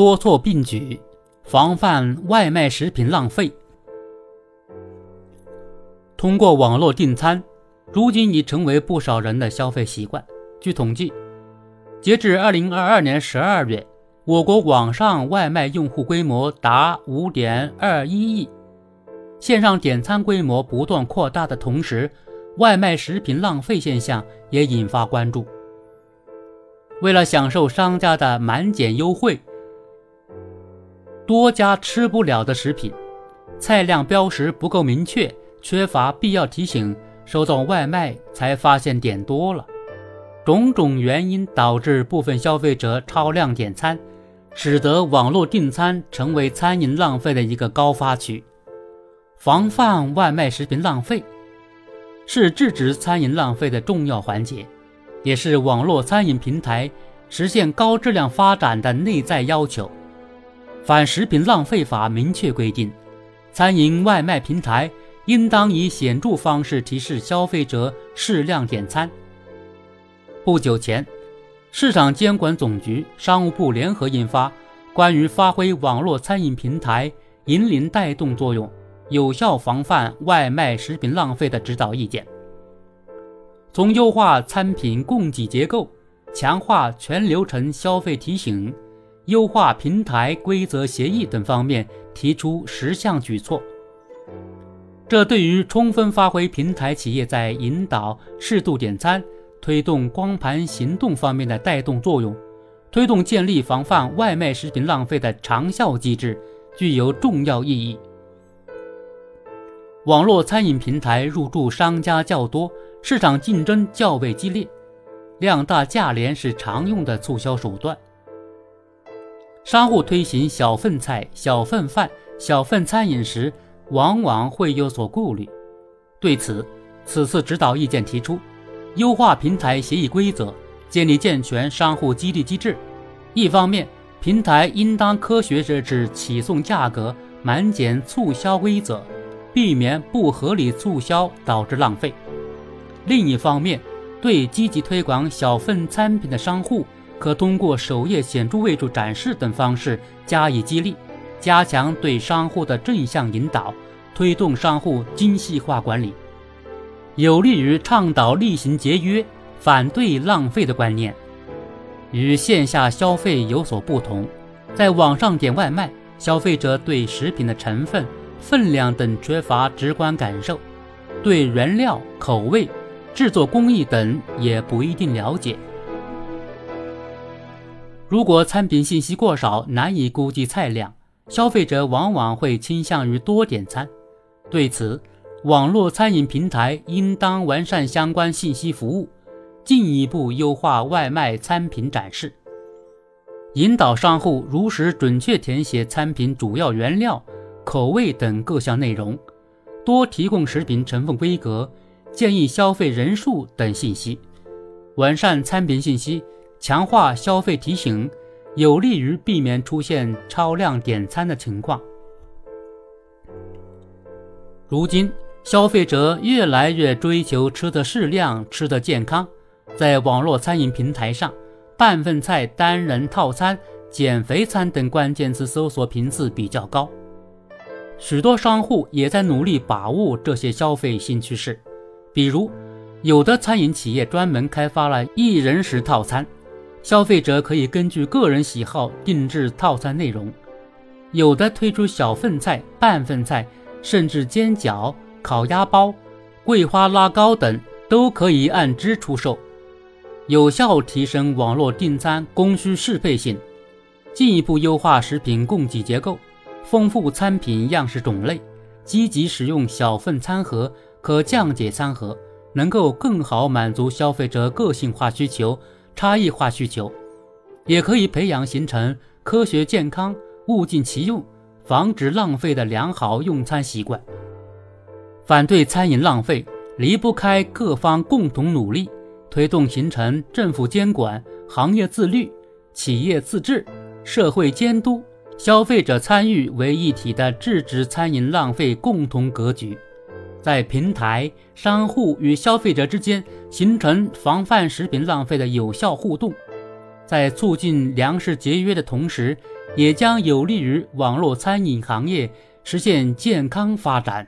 多措并举，防范外卖食品浪费。通过网络订餐，如今已成为不少人的消费习惯。据统计，截至二零二二年十二月，我国网上外卖用户规模达五点二一亿。线上点餐规模不断扩大的同时，外卖食品浪费现象也引发关注。为了享受商家的满减优惠，多家吃不了的食品，菜量标识不够明确，缺乏必要提醒，收到外卖才发现点多了。种种原因导致部分消费者超量点餐，使得网络订餐成为餐饮浪费的一个高发区。防范外卖食品浪费，是制止餐饮浪费的重要环节。也是网络餐饮平台实现高质量发展的内在要求。《反食品浪费法》明确规定，餐饮外卖平台应当以显著方式提示消费者适量点餐。不久前，市场监管总局、商务部联合印发《关于发挥网络餐饮平台引领带动作用，有效防范外卖食品浪费的指导意见》。从优化餐品供给结构、强化全流程消费提醒、优化平台规则协议等方面提出十项举措，这对于充分发挥平台企业在引导适度点餐、推动光盘行动方面的带动作用，推动建立防范外卖食品浪费的长效机制，具有重要意义。网络餐饮平台入驻商家较多。市场竞争较为激烈，量大价廉是常用的促销手段。商户推行小份菜、小份饭、小份餐饮时，往往会有所顾虑。对此，此次指导意见提出，优化平台协议规则，建立健全商户激励机制。一方面，平台应当科学设置起送价格、满减促销规则，避免不合理促销导致浪费。另一方面，对积极推广小份餐品的商户，可通过首页显著位置展示等方式加以激励，加强对商户的正向引导，推动商户精细化管理，有利于倡导厉行节约、反对浪费的观念。与线下消费有所不同，在网上点外卖，消费者对食品的成分、分量等缺乏直观感受，对原料、口味。制作工艺等也不一定了解。如果餐品信息过少，难以估计菜量，消费者往往会倾向于多点餐。对此，网络餐饮平台应当完善相关信息服务，进一步优化外卖餐品展示，引导商户如实准确填写餐品主要原料、口味等各项内容，多提供食品成分规格。建议消费人数等信息，完善餐品信息，强化消费提醒，有利于避免出现超量点餐的情况。如今，消费者越来越追求吃的适量、吃的健康，在网络餐饮平台上，半份菜、单人套餐、减肥餐等关键词搜索频次比较高，许多商户也在努力把握这些消费新趋势。比如，有的餐饮企业专门开发了一人食套餐，消费者可以根据个人喜好定制套餐内容；有的推出小份菜、半份菜，甚至煎饺、烤鸭包、桂花拉糕等，都可以按只出售，有效提升网络订餐供需适配性，进一步优化食品供给结构，丰富餐品样式种类，积极使用小份餐盒。可降解餐盒能够更好满足消费者个性化需求、差异化需求，也可以培养形成科学、健康、物尽其用、防止浪费的良好用餐习惯。反对餐饮浪费离不开各方共同努力，推动形成政府监管、行业自律、企业自治、社会监督、消费者参与为一体的制止餐饮浪费共同格局。在平台、商户与消费者之间形成防范食品浪费的有效互动，在促进粮食节约的同时，也将有利于网络餐饮行业实现健康发展。